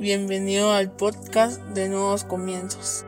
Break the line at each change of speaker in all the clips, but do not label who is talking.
Bienvenido al podcast de Nuevos Comienzos.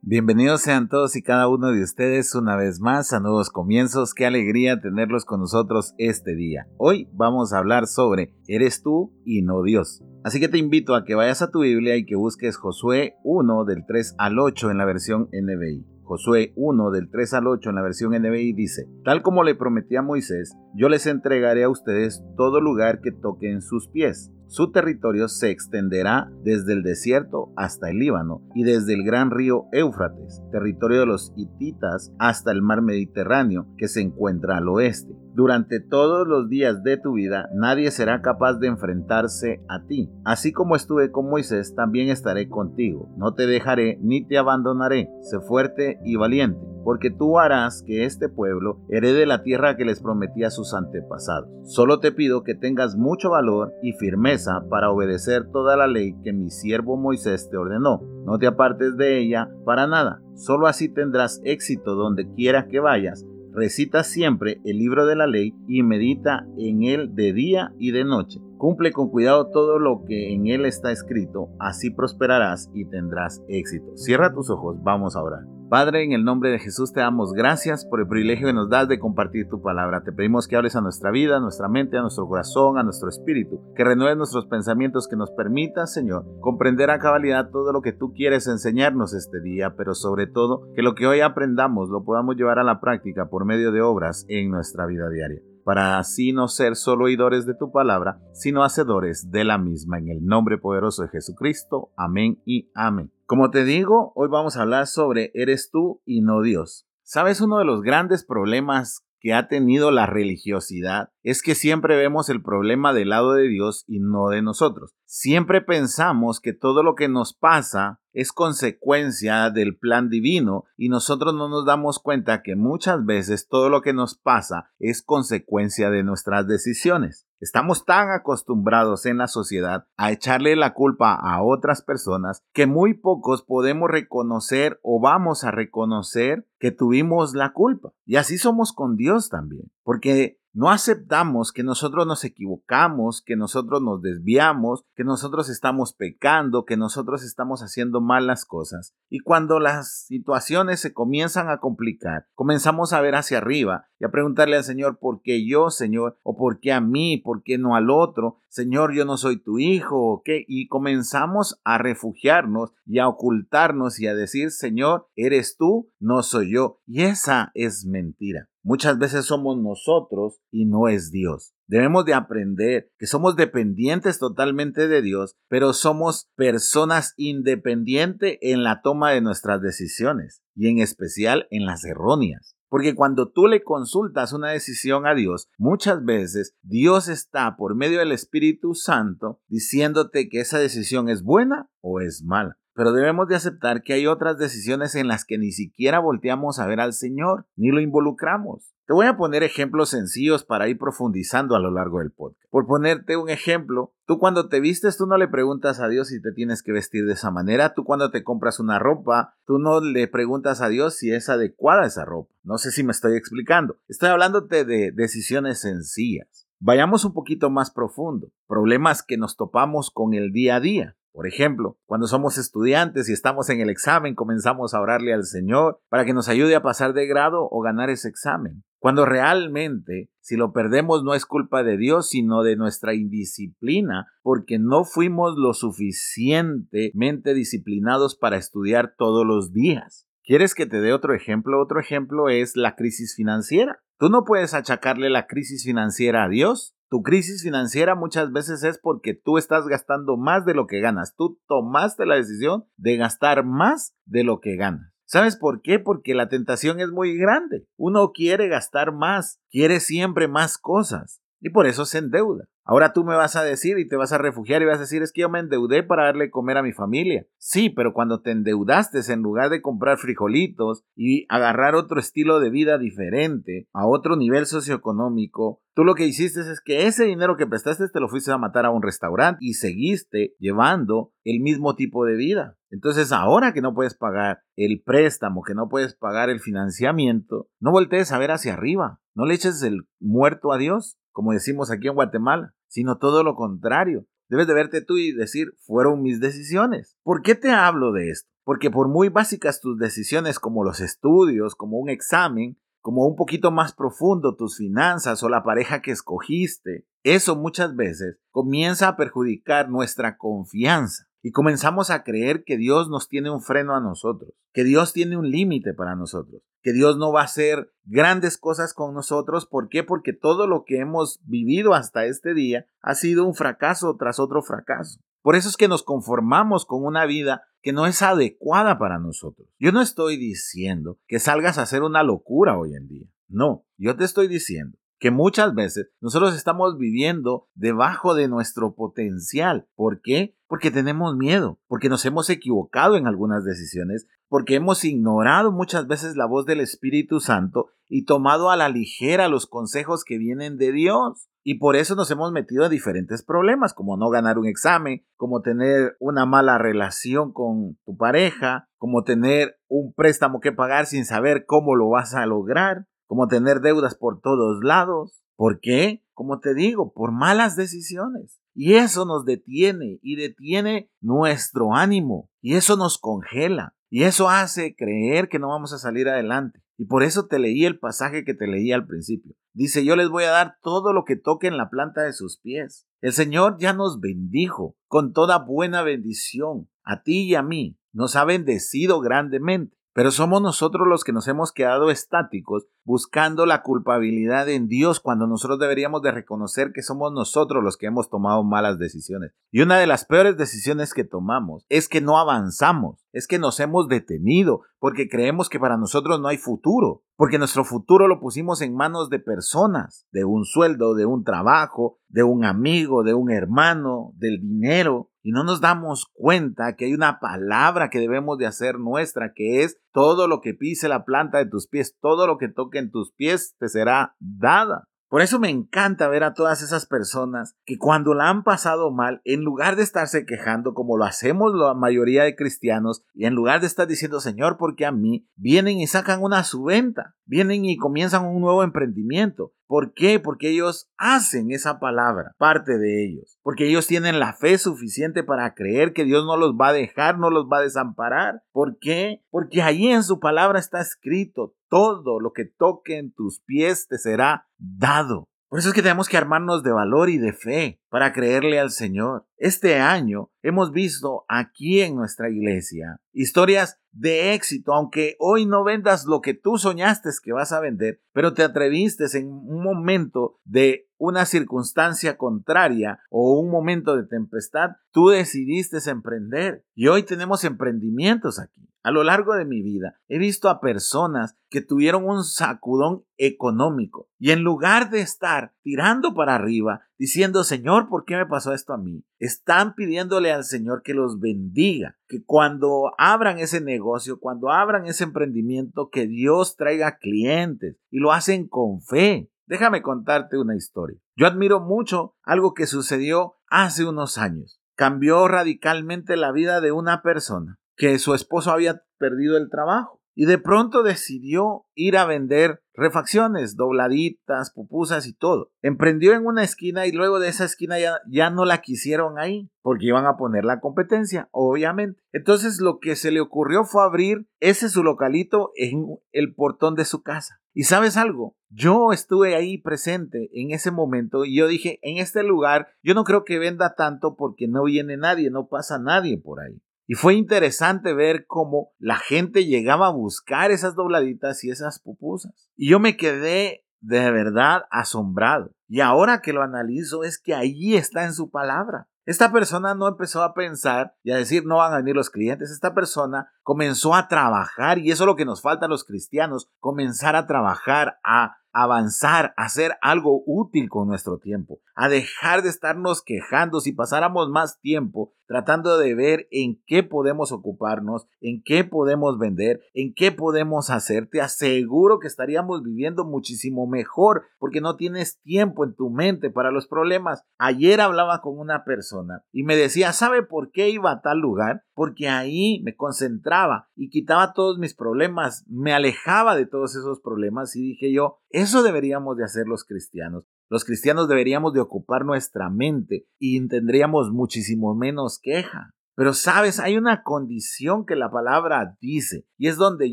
Bienvenidos sean todos y cada uno de ustedes una vez más a Nuevos Comienzos. Qué alegría tenerlos con nosotros este día. Hoy vamos a hablar sobre Eres tú y no Dios. Así que te invito a que vayas a tu Biblia y que busques Josué 1 del 3 al 8 en la versión NBI. Josué 1 del 3 al 8 en la versión NBI dice, tal como le prometí a Moisés, yo les entregaré a ustedes todo lugar que toquen sus pies. Su territorio se extenderá desde el desierto hasta el Líbano y desde el gran río Éufrates, territorio de los hititas, hasta el mar Mediterráneo que se encuentra al oeste. Durante todos los días de tu vida nadie será capaz de enfrentarse a ti. Así como estuve con Moisés, también estaré contigo. No te dejaré ni te abandonaré. Sé fuerte y valiente porque tú harás que este pueblo herede la tierra que les prometí a sus antepasados. Solo te pido que tengas mucho valor y firmeza para obedecer toda la ley que mi siervo Moisés te ordenó. No te apartes de ella para nada. Solo así tendrás éxito donde quiera que vayas. Recita siempre el libro de la ley y medita en él de día y de noche. Cumple con cuidado todo lo que en él está escrito, así prosperarás y tendrás éxito. Cierra tus ojos, vamos a orar. Padre, en el nombre de Jesús te damos gracias por el privilegio que nos das de compartir tu palabra. Te pedimos que hables a nuestra vida, a nuestra mente, a nuestro corazón, a nuestro espíritu, que renueves nuestros pensamientos, que nos permita, Señor, comprender a cabalidad todo lo que tú quieres enseñarnos este día, pero sobre todo que lo que hoy aprendamos lo podamos llevar a la práctica por medio de obras en nuestra vida diaria para así no ser solo oidores de tu palabra, sino hacedores de la misma. En el nombre poderoso de Jesucristo. Amén y amén. Como te digo, hoy vamos a hablar sobre eres tú y no Dios. ¿Sabes uno de los grandes problemas que ha tenido la religiosidad es que siempre vemos el problema del lado de Dios y no de nosotros. Siempre pensamos que todo lo que nos pasa es consecuencia del plan divino y nosotros no nos damos cuenta que muchas veces todo lo que nos pasa es consecuencia de nuestras decisiones. Estamos tan acostumbrados en la sociedad a echarle la culpa a otras personas que muy pocos podemos reconocer o vamos a reconocer que tuvimos la culpa. Y así somos con Dios también, porque no aceptamos que nosotros nos equivocamos, que nosotros nos desviamos, que nosotros estamos pecando, que nosotros estamos haciendo malas cosas. Y cuando las situaciones se comienzan a complicar, comenzamos a ver hacia arriba y a preguntarle al Señor, ¿por qué yo, Señor? ¿O por qué a mí? ¿Por qué no al otro? Señor, yo no soy tu hijo, ¿o qué? Y comenzamos a refugiarnos y a ocultarnos y a decir, Señor, eres tú, no soy yo. Y esa es mentira. Muchas veces somos nosotros y no es Dios. Debemos de aprender que somos dependientes totalmente de Dios, pero somos personas independientes en la toma de nuestras decisiones y en especial en las erróneas. Porque cuando tú le consultas una decisión a Dios, muchas veces Dios está por medio del Espíritu Santo diciéndote que esa decisión es buena o es mala. Pero debemos de aceptar que hay otras decisiones en las que ni siquiera volteamos a ver al Señor, ni lo involucramos. Te voy a poner ejemplos sencillos para ir profundizando a lo largo del podcast. Por ponerte un ejemplo, tú cuando te vistes, tú no le preguntas a Dios si te tienes que vestir de esa manera. Tú cuando te compras una ropa, tú no le preguntas a Dios si es adecuada esa ropa. No sé si me estoy explicando. Estoy hablándote de decisiones sencillas. Vayamos un poquito más profundo. Problemas que nos topamos con el día a día. Por ejemplo, cuando somos estudiantes y estamos en el examen, comenzamos a orarle al Señor para que nos ayude a pasar de grado o ganar ese examen. Cuando realmente, si lo perdemos, no es culpa de Dios, sino de nuestra indisciplina, porque no fuimos lo suficientemente disciplinados para estudiar todos los días. ¿Quieres que te dé otro ejemplo? Otro ejemplo es la crisis financiera. Tú no puedes achacarle la crisis financiera a Dios. Tu crisis financiera muchas veces es porque tú estás gastando más de lo que ganas. Tú tomaste la decisión de gastar más de lo que ganas. ¿Sabes por qué? Porque la tentación es muy grande. Uno quiere gastar más, quiere siempre más cosas y por eso se endeuda. Ahora tú me vas a decir y te vas a refugiar y vas a decir es que yo me endeudé para darle comer a mi familia. Sí, pero cuando te endeudaste en lugar de comprar frijolitos y agarrar otro estilo de vida diferente, a otro nivel socioeconómico, tú lo que hiciste es que ese dinero que prestaste te lo fuiste a matar a un restaurante y seguiste llevando el mismo tipo de vida. Entonces ahora que no puedes pagar el préstamo, que no puedes pagar el financiamiento, no voltees a ver hacia arriba, no le eches el muerto a Dios, como decimos aquí en Guatemala, sino todo lo contrario. Debes de verte tú y decir, fueron mis decisiones. ¿Por qué te hablo de esto? Porque por muy básicas tus decisiones como los estudios, como un examen, como un poquito más profundo tus finanzas o la pareja que escogiste, eso muchas veces comienza a perjudicar nuestra confianza y comenzamos a creer que Dios nos tiene un freno a nosotros, que Dios tiene un límite para nosotros, que Dios no va a hacer grandes cosas con nosotros. ¿Por qué? Porque todo lo que hemos vivido hasta este día ha sido un fracaso tras otro fracaso. Por eso es que nos conformamos con una vida que no es adecuada para nosotros. Yo no estoy diciendo que salgas a hacer una locura hoy en día. No, yo te estoy diciendo que muchas veces nosotros estamos viviendo debajo de nuestro potencial. ¿Por qué? Porque tenemos miedo, porque nos hemos equivocado en algunas decisiones, porque hemos ignorado muchas veces la voz del Espíritu Santo y tomado a la ligera los consejos que vienen de Dios. Y por eso nos hemos metido a diferentes problemas, como no ganar un examen, como tener una mala relación con tu pareja, como tener un préstamo que pagar sin saber cómo lo vas a lograr, como tener deudas por todos lados. ¿Por qué? Como te digo, por malas decisiones. Y eso nos detiene y detiene nuestro ánimo. Y eso nos congela. Y eso hace creer que no vamos a salir adelante. Y por eso te leí el pasaje que te leí al principio. Dice, yo les voy a dar todo lo que toque en la planta de sus pies. El Señor ya nos bendijo con toda buena bendición. A ti y a mí nos ha bendecido grandemente. Pero somos nosotros los que nos hemos quedado estáticos buscando la culpabilidad en Dios cuando nosotros deberíamos de reconocer que somos nosotros los que hemos tomado malas decisiones. Y una de las peores decisiones que tomamos es que no avanzamos, es que nos hemos detenido porque creemos que para nosotros no hay futuro, porque nuestro futuro lo pusimos en manos de personas, de un sueldo, de un trabajo, de un amigo, de un hermano, del dinero, y no nos damos cuenta que hay una palabra que debemos de hacer nuestra, que es todo lo que pise la planta de tus pies, todo lo que toque en tus pies te será dada. Por eso me encanta ver a todas esas personas que cuando la han pasado mal, en lugar de estarse quejando como lo hacemos la mayoría de cristianos, y en lugar de estar diciendo, Señor, porque a mí, vienen y sacan una subventa, vienen y comienzan un nuevo emprendimiento. ¿Por qué? Porque ellos hacen esa palabra, parte de ellos. Porque ellos tienen la fe suficiente para creer que Dios no los va a dejar, no los va a desamparar. ¿Por qué? Porque ahí en su palabra está escrito, todo lo que toque en tus pies te será dado. Por eso es que tenemos que armarnos de valor y de fe para creerle al Señor. Este año hemos visto aquí en nuestra iglesia historias de éxito, aunque hoy no vendas lo que tú soñaste que vas a vender, pero te atreviste en un momento de una circunstancia contraria o un momento de tempestad, tú decidiste emprender. Y hoy tenemos emprendimientos aquí. A lo largo de mi vida he visto a personas que tuvieron un sacudón económico y en lugar de estar tirando para arriba diciendo, Señor, ¿por qué me pasó esto a mí? Están pidiéndole al Señor que los bendiga, que cuando abran ese negocio, cuando abran ese emprendimiento, que Dios traiga clientes y lo hacen con fe. Déjame contarte una historia. Yo admiro mucho algo que sucedió hace unos años. Cambió radicalmente la vida de una persona que su esposo había perdido el trabajo y de pronto decidió ir a vender refacciones, dobladitas, pupusas y todo. Emprendió en una esquina y luego de esa esquina ya, ya, no la quisieron ahí porque iban a poner la competencia, obviamente. Entonces lo que se le ocurrió fue abrir ese su localito en el portón de su casa. Y sabes algo, yo estuve ahí presente en ese momento y yo dije, en este lugar yo no creo que venda tanto porque no viene nadie, no pasa nadie por ahí. Y fue interesante ver cómo la gente llegaba a buscar esas dobladitas y esas pupusas. Y yo me quedé de verdad asombrado. Y ahora que lo analizo es que allí está en su palabra. Esta persona no empezó a pensar y a decir no van a venir los clientes. Esta persona comenzó a trabajar y eso es lo que nos falta a los cristianos, comenzar a trabajar, a avanzar, a hacer algo útil con nuestro tiempo, a dejar de estarnos quejando si pasáramos más tiempo tratando de ver en qué podemos ocuparnos, en qué podemos vender, en qué podemos hacer. Te aseguro que estaríamos viviendo muchísimo mejor porque no tienes tiempo en tu mente para los problemas. Ayer hablaba con una persona y me decía, ¿sabe por qué iba a tal lugar? Porque ahí me concentraba y quitaba todos mis problemas, me alejaba de todos esos problemas y dije yo, Eso deberíamos de hacer los cristianos. Los cristianos deberíamos de ocupar nuestra mente y tendríamos muchísimo menos queja. Pero sabes, hay una condición que la palabra dice y es donde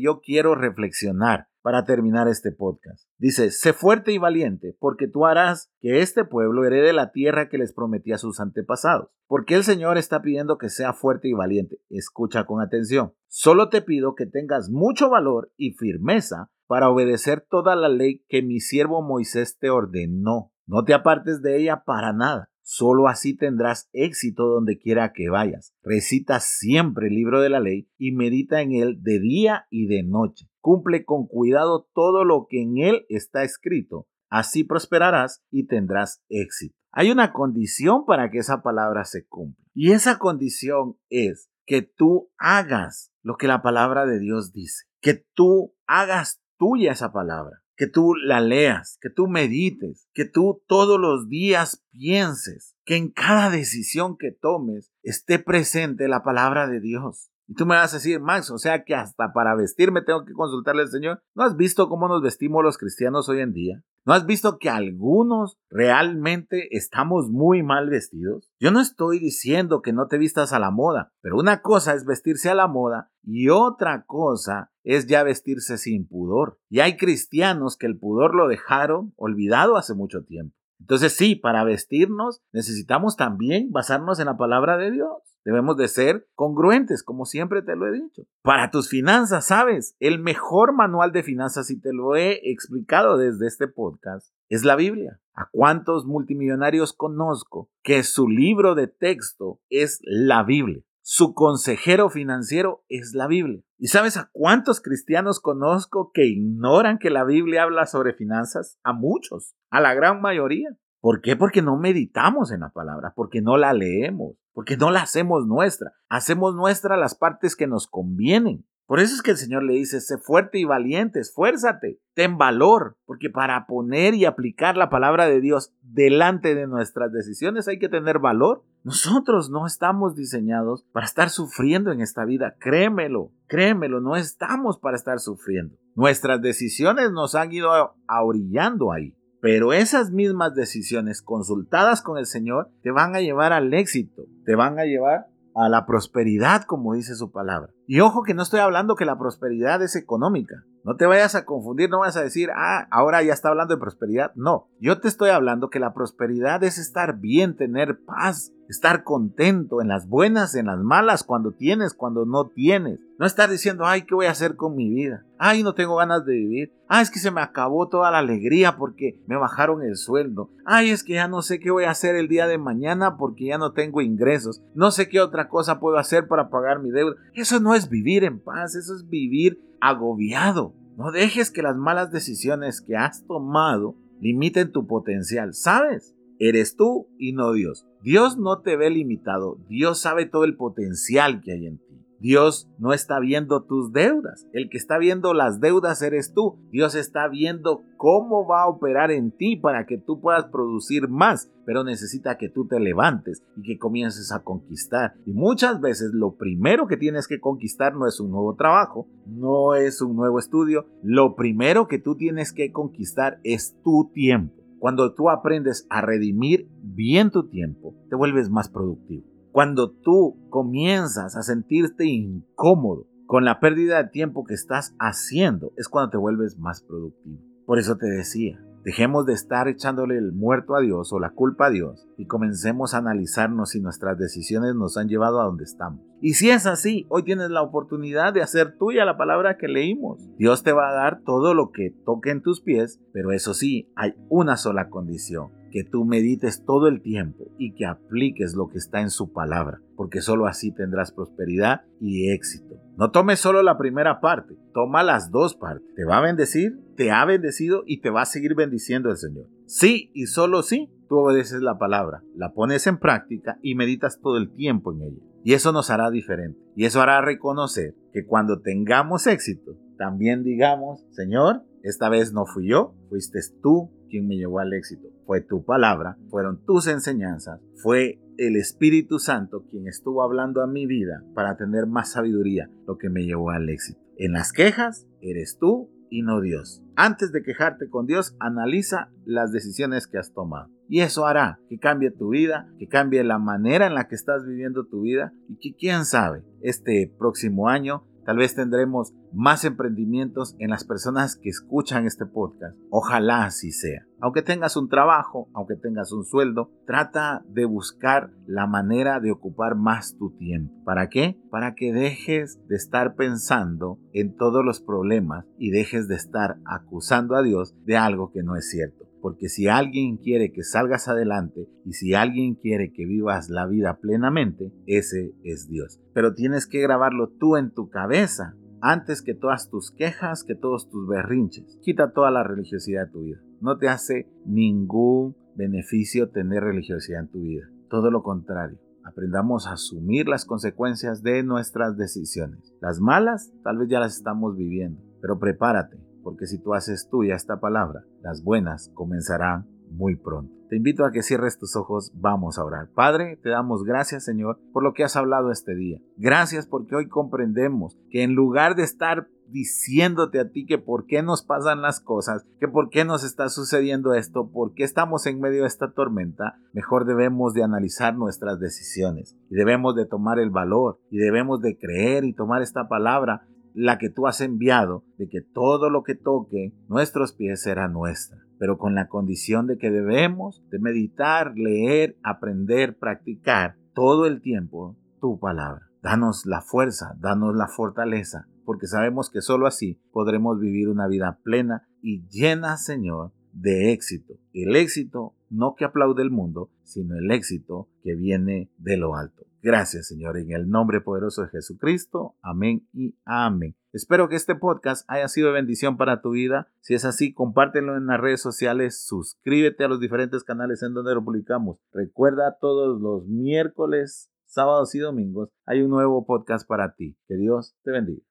yo quiero reflexionar para terminar este podcast. Dice, sé fuerte y valiente, porque tú harás que este pueblo herede la tierra que les prometí a sus antepasados. Porque el Señor está pidiendo que sea fuerte y valiente. Escucha con atención. Solo te pido que tengas mucho valor y firmeza para obedecer toda la ley que mi siervo Moisés te ordenó. No te apartes de ella para nada Solo así tendrás éxito donde quiera que vayas. Recita siempre el libro de la ley y medita en él de día y de noche. Cumple con cuidado todo lo que en él está escrito. Así prosperarás y tendrás éxito. Hay una condición para que esa palabra se cumpla. Y esa condición es que tú hagas lo que la palabra de Dios dice. Que tú hagas tuya esa palabra que tú la leas, que tú medites, que tú todos los días pienses, que en cada decisión que tomes esté presente la palabra de Dios. Y tú me vas a decir, Max, o sea que hasta para vestirme tengo que consultarle al Señor. ¿No has visto cómo nos vestimos los cristianos hoy en día? ¿No has visto que algunos realmente estamos muy mal vestidos? Yo no estoy diciendo que no te vistas a la moda, pero una cosa es vestirse a la moda y otra cosa es ya vestirse sin pudor. Y hay cristianos que el pudor lo dejaron olvidado hace mucho tiempo. Entonces sí, para vestirnos necesitamos también basarnos en la palabra de Dios. Debemos de ser congruentes, como siempre te lo he dicho. Para tus finanzas, ¿sabes? El mejor manual de finanzas, y te lo he explicado desde este podcast, es la Biblia. ¿A cuántos multimillonarios conozco que su libro de texto es la Biblia? Su consejero financiero es la Biblia. ¿Y sabes a cuántos cristianos conozco que ignoran que la Biblia habla sobre finanzas? A muchos, a la gran mayoría. ¿Por qué? Porque no meditamos en la palabra, porque no la leemos, porque no la hacemos nuestra. Hacemos nuestra las partes que nos convienen. Por eso es que el Señor le dice, sé fuerte y valiente, esfuérzate, ten valor, porque para poner y aplicar la palabra de Dios delante de nuestras decisiones hay que tener valor. Nosotros no estamos diseñados para estar sufriendo en esta vida, créemelo, créemelo, no estamos para estar sufriendo. Nuestras decisiones nos han ido orillando ahí. Pero esas mismas decisiones consultadas con el Señor te van a llevar al éxito, te van a llevar a la prosperidad, como dice su palabra. Y ojo que no estoy hablando que la prosperidad es económica. No te vayas a confundir, no vas a decir, ah, ahora ya está hablando de prosperidad. No, yo te estoy hablando que la prosperidad es estar bien, tener paz, estar contento en las buenas, en las malas, cuando tienes, cuando no tienes. No estar diciendo, ay, ¿qué voy a hacer con mi vida? Ay, no tengo ganas de vivir. Ay, es que se me acabó toda la alegría porque me bajaron el sueldo. Ay, es que ya no sé qué voy a hacer el día de mañana porque ya no tengo ingresos. No sé qué otra cosa puedo hacer para pagar mi deuda. Eso no es vivir en paz, eso es vivir agobiado. No dejes que las malas decisiones que has tomado limiten tu potencial, ¿sabes? Eres tú y no Dios. Dios no te ve limitado, Dios sabe todo el potencial que hay en ti. Dios no está viendo tus deudas. El que está viendo las deudas eres tú. Dios está viendo cómo va a operar en ti para que tú puedas producir más. Pero necesita que tú te levantes y que comiences a conquistar. Y muchas veces lo primero que tienes que conquistar no es un nuevo trabajo, no es un nuevo estudio. Lo primero que tú tienes que conquistar es tu tiempo. Cuando tú aprendes a redimir bien tu tiempo, te vuelves más productivo. Cuando tú comienzas a sentirte incómodo con la pérdida de tiempo que estás haciendo, es cuando te vuelves más productivo. Por eso te decía, dejemos de estar echándole el muerto a Dios o la culpa a Dios y comencemos a analizarnos si nuestras decisiones nos han llevado a donde estamos. Y si es así, hoy tienes la oportunidad de hacer tuya la palabra que leímos. Dios te va a dar todo lo que toque en tus pies, pero eso sí, hay una sola condición que tú medites todo el tiempo y que apliques lo que está en su palabra, porque sólo así tendrás prosperidad y éxito. No tomes solo la primera parte, toma las dos partes. Te va a bendecir, te ha bendecido y te va a seguir bendiciendo el Señor. Sí y solo sí, tú obedeces la palabra, la pones en práctica y meditas todo el tiempo en ella. Y eso nos hará diferente. Y eso hará reconocer que cuando tengamos éxito, también digamos, Señor, esta vez no fui yo, fuiste tú quien me llevó al éxito. Fue tu palabra, fueron tus enseñanzas, fue el Espíritu Santo quien estuvo hablando a mi vida para tener más sabiduría, lo que me llevó al éxito. En las quejas, eres tú y no Dios. Antes de quejarte con Dios, analiza las decisiones que has tomado. Y eso hará que cambie tu vida, que cambie la manera en la que estás viviendo tu vida y que quién sabe, este próximo año Tal vez tendremos más emprendimientos en las personas que escuchan este podcast. Ojalá así sea. Aunque tengas un trabajo, aunque tengas un sueldo, trata de buscar la manera de ocupar más tu tiempo. ¿Para qué? Para que dejes de estar pensando en todos los problemas y dejes de estar acusando a Dios de algo que no es cierto. Porque si alguien quiere que salgas adelante y si alguien quiere que vivas la vida plenamente, ese es Dios. Pero tienes que grabarlo tú en tu cabeza antes que todas tus quejas, que todos tus berrinches. Quita toda la religiosidad de tu vida. No te hace ningún beneficio tener religiosidad en tu vida. Todo lo contrario. Aprendamos a asumir las consecuencias de nuestras decisiones. Las malas tal vez ya las estamos viviendo, pero prepárate porque si tú haces tuya esta palabra, las buenas comenzarán muy pronto. Te invito a que cierres tus ojos, vamos a orar. Padre, te damos gracias Señor por lo que has hablado este día. Gracias porque hoy comprendemos que en lugar de estar diciéndote a ti que por qué nos pasan las cosas, que por qué nos está sucediendo esto, por qué estamos en medio de esta tormenta, mejor debemos de analizar nuestras decisiones y debemos de tomar el valor y debemos de creer y tomar esta palabra la que tú has enviado, de que todo lo que toque nuestros pies será nuestra, pero con la condición de que debemos de meditar, leer, aprender, practicar todo el tiempo tu palabra. Danos la fuerza, danos la fortaleza, porque sabemos que sólo así podremos vivir una vida plena y llena, Señor, de éxito. El éxito no que aplaude el mundo, sino el éxito que viene de lo alto. Gracias, Señor, en el nombre poderoso de Jesucristo. Amén y amén. Espero que este podcast haya sido bendición para tu vida. Si es así, compártelo en las redes sociales, suscríbete a los diferentes canales en donde lo publicamos. Recuerda todos los miércoles, sábados y domingos hay un nuevo podcast para ti. Que Dios te bendiga.